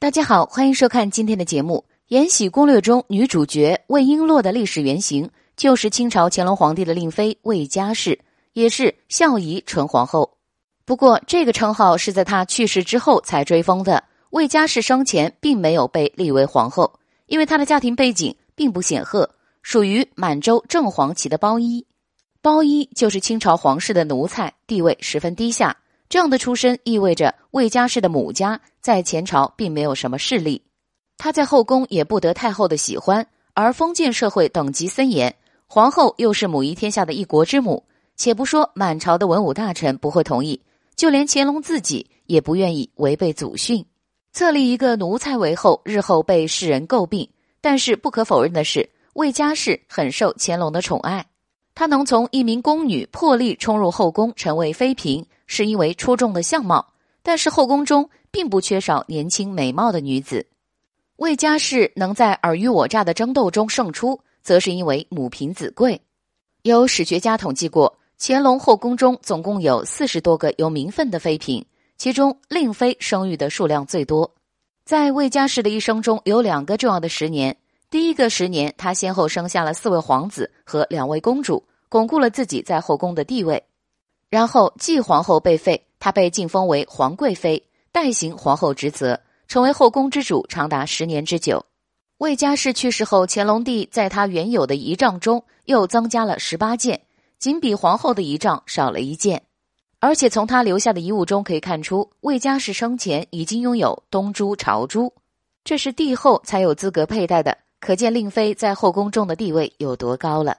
大家好，欢迎收看今天的节目。《延禧攻略》中女主角魏璎珞的历史原型就是清朝乾隆皇帝的令妃魏佳氏，也是孝仪纯皇后。不过，这个称号是在她去世之后才追封的。魏佳氏生前并没有被立为皇后，因为她的家庭背景并不显赫，属于满洲正黄旗的包衣。包衣就是清朝皇室的奴才，地位十分低下。这样的出身意味着魏佳氏的母家在前朝并没有什么势力，她在后宫也不得太后的喜欢，而封建社会等级森严，皇后又是母仪天下的一国之母，且不说满朝的文武大臣不会同意，就连乾隆自己也不愿意违背祖训，册立一个奴才为后，日后被世人诟病。但是不可否认的是，魏佳氏很受乾隆的宠爱，她能从一名宫女破例冲入后宫，成为妃嫔。是因为出众的相貌，但是后宫中并不缺少年轻美貌的女子。魏佳氏能在尔虞我诈的争斗中胜出，则是因为母凭子贵。有史学家统计过，乾隆后宫中总共有四十多个有名分的妃嫔，其中令妃生育的数量最多。在魏佳氏的一生中，有两个重要的十年。第一个十年，她先后生下了四位皇子和两位公主，巩固了自己在后宫的地位。然后，继皇后被废，她被晋封为皇贵妃，代行皇后职责，成为后宫之主，长达十年之久。魏佳氏去世后，乾隆帝在他原有的仪仗中又增加了十八件，仅比皇后的仪仗少了一件。而且从他留下的遗物中可以看出，魏佳氏生前已经拥有东珠、朝珠，这是帝后才有资格佩戴的，可见令妃在后宫中的地位有多高了。